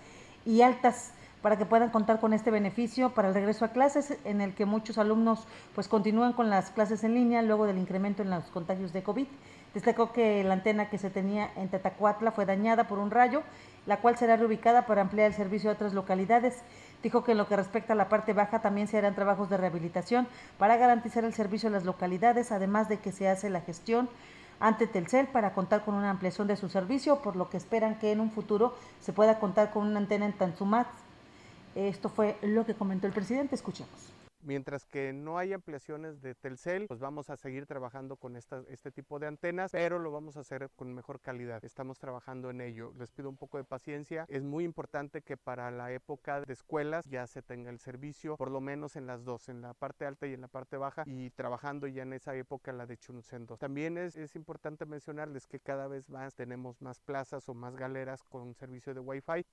y altas para que puedan contar con este beneficio para el regreso a clases, en el que muchos alumnos pues continúan con las clases en línea luego del incremento en los contagios de COVID. Destacó que la antena que se tenía en Tatacuatla fue dañada por un rayo, la cual será reubicada para ampliar el servicio a otras localidades. Dijo que en lo que respecta a la parte baja también se harán trabajos de rehabilitación para garantizar el servicio a las localidades, además de que se hace la gestión ante Telcel para contar con una ampliación de su servicio, por lo que esperan que en un futuro se pueda contar con una antena en Tanzumat. Esto fue lo que comentó el presidente. Escuchemos. Mientras que no hay ampliaciones de Telcel, pues vamos a seguir trabajando con este tipo de antenas, pero lo vamos a hacer con mejor calidad. Estamos trabajando en ello. Les pido un poco de paciencia. Es muy importante que para la época de escuelas ya se tenga el servicio, por lo menos en las dos, en la parte alta y en la parte baja, y trabajando ya en esa época la de Chuncendo. También es, es importante mencionarles que cada vez más tenemos más plazas o más galeras con servicio de Wi-Fi.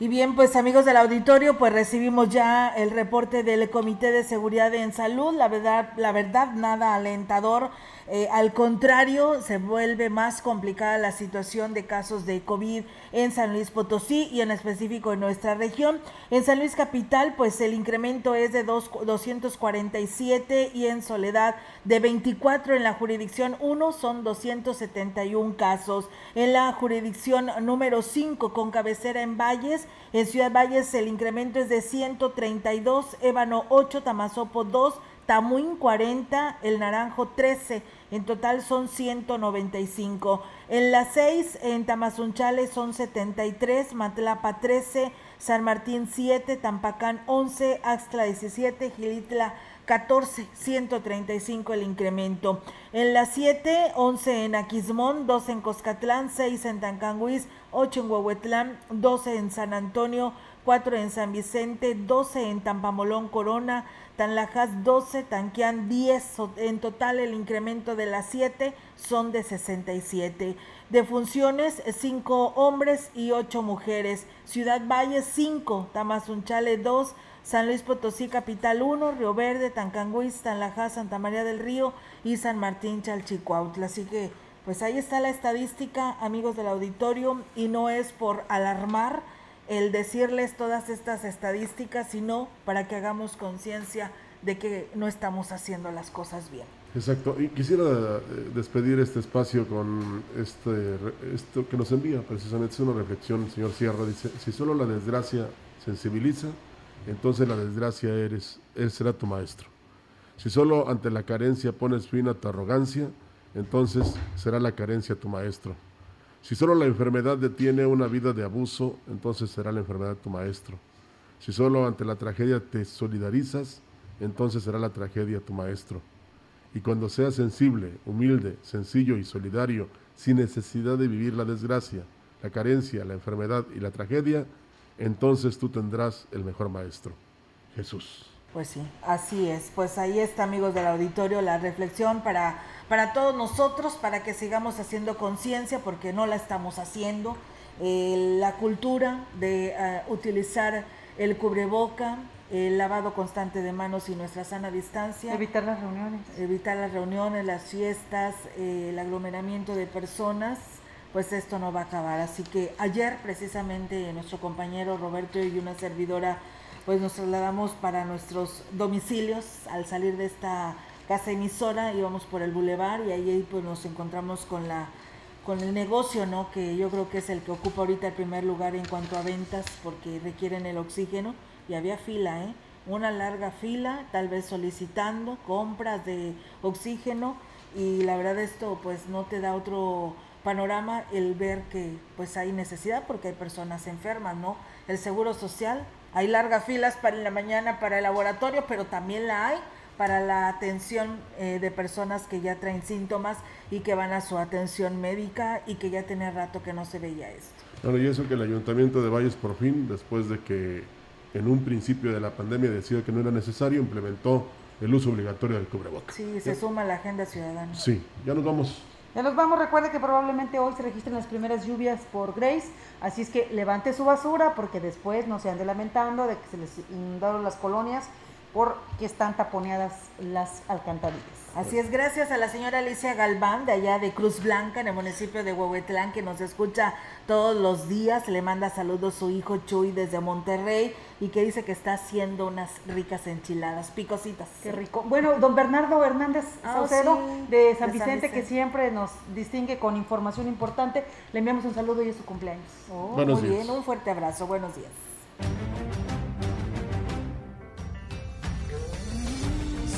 Y bien, pues amigos del auditorio, pues recibimos ya el reporte del Comité de Seguridad en Salud. La verdad, la verdad, nada alentador. Eh, al contrario, se vuelve más complicada la situación de casos de COVID en San Luis Potosí y en específico en nuestra región. En San Luis Capital, pues el incremento es de dos, 247 y en Soledad de 24. En la jurisdicción 1 son 271 casos. En la jurisdicción número 5 con cabecera en Valles, en Ciudad Valles el incremento es de 132, Ébano 8, Tamazopo 2, Tamuín 40, El Naranjo 13. En total son 195. En las 6, en Tamazunchale son 73, Matlapa 13, San Martín 7, Tampacán 11, Axtla 17, Gilitla 14, 135 el incremento. En las 7, 11 en Aquismón, 12 en Coscatlán, 6 en Tancanguis, 8 en Huehuetlán, 12 en San Antonio, 4 en San Vicente, 12 en Tampamolón Corona, Tanlajas 12, Tanquián 10, en total el incremento de las 7 son de 67. De funciones, 5 hombres y 8 mujeres. Ciudad Valle 5, Tamazunchale 2, San Luis Potosí Capital 1, Río Verde, Tancanguis, Tanlajas, Santa María del Río y San Martín Chalchicuautla. Así que, pues ahí está la estadística, amigos del auditorio, y no es por alarmar, el decirles todas estas estadísticas, sino para que hagamos conciencia de que no estamos haciendo las cosas bien. Exacto, y quisiera eh, despedir este espacio con este, esto que nos envía precisamente, es una reflexión, señor Sierra, dice, si solo la desgracia sensibiliza, entonces la desgracia eres, él será tu maestro. Si solo ante la carencia pones fin a tu arrogancia, entonces será la carencia tu maestro. Si solo la enfermedad detiene una vida de abuso, entonces será la enfermedad tu maestro. Si solo ante la tragedia te solidarizas, entonces será la tragedia tu maestro. Y cuando seas sensible, humilde, sencillo y solidario, sin necesidad de vivir la desgracia, la carencia, la enfermedad y la tragedia, entonces tú tendrás el mejor maestro, Jesús. Pues sí, así es. Pues ahí está, amigos del auditorio, la reflexión para, para todos nosotros, para que sigamos haciendo conciencia, porque no la estamos haciendo. Eh, la cultura de uh, utilizar el cubreboca, el lavado constante de manos y nuestra sana distancia. Evitar las reuniones. Evitar las reuniones, las fiestas, eh, el aglomeramiento de personas, pues esto no va a acabar. Así que ayer precisamente nuestro compañero Roberto y una servidora pues nos trasladamos para nuestros domicilios al salir de esta casa emisora, íbamos por el bulevar y ahí pues nos encontramos con la con el negocio, ¿no? Que yo creo que es el que ocupa ahorita el primer lugar en cuanto a ventas porque requieren el oxígeno y había fila, ¿eh? Una larga fila, tal vez solicitando compras de oxígeno y la verdad esto pues no te da otro panorama el ver que pues hay necesidad porque hay personas enfermas, ¿no? El seguro social hay largas filas para la mañana para el laboratorio, pero también la hay para la atención eh, de personas que ya traen síntomas y que van a su atención médica y que ya tiene rato que no se veía esto. Bueno, y eso que el Ayuntamiento de Valles por fin, después de que en un principio de la pandemia decía que no era necesario, implementó el uso obligatorio del cubrebocas. Sí, se suma a la agenda ciudadana. Sí, ya nos vamos. Ya nos vamos, recuerde que probablemente hoy se registren las primeras lluvias por Grace, así es que levante su basura porque después no se ande lamentando de que se les inundaron las colonias porque están taponeadas las alcantarillas. Así es, gracias a la señora Alicia Galván de allá de Cruz Blanca, en el municipio de Huehuetlán, que nos escucha todos los días. Le manda saludos su hijo Chuy desde Monterrey y que dice que está haciendo unas ricas enchiladas, picositas. Qué rico. Bueno, don Bernardo Hernández Saucedo sí, de de San San Vicente, que siempre nos distingue con información importante, le enviamos un saludo y es su cumpleaños. Oh, Buenos muy días. bien, un fuerte abrazo. Buenos días.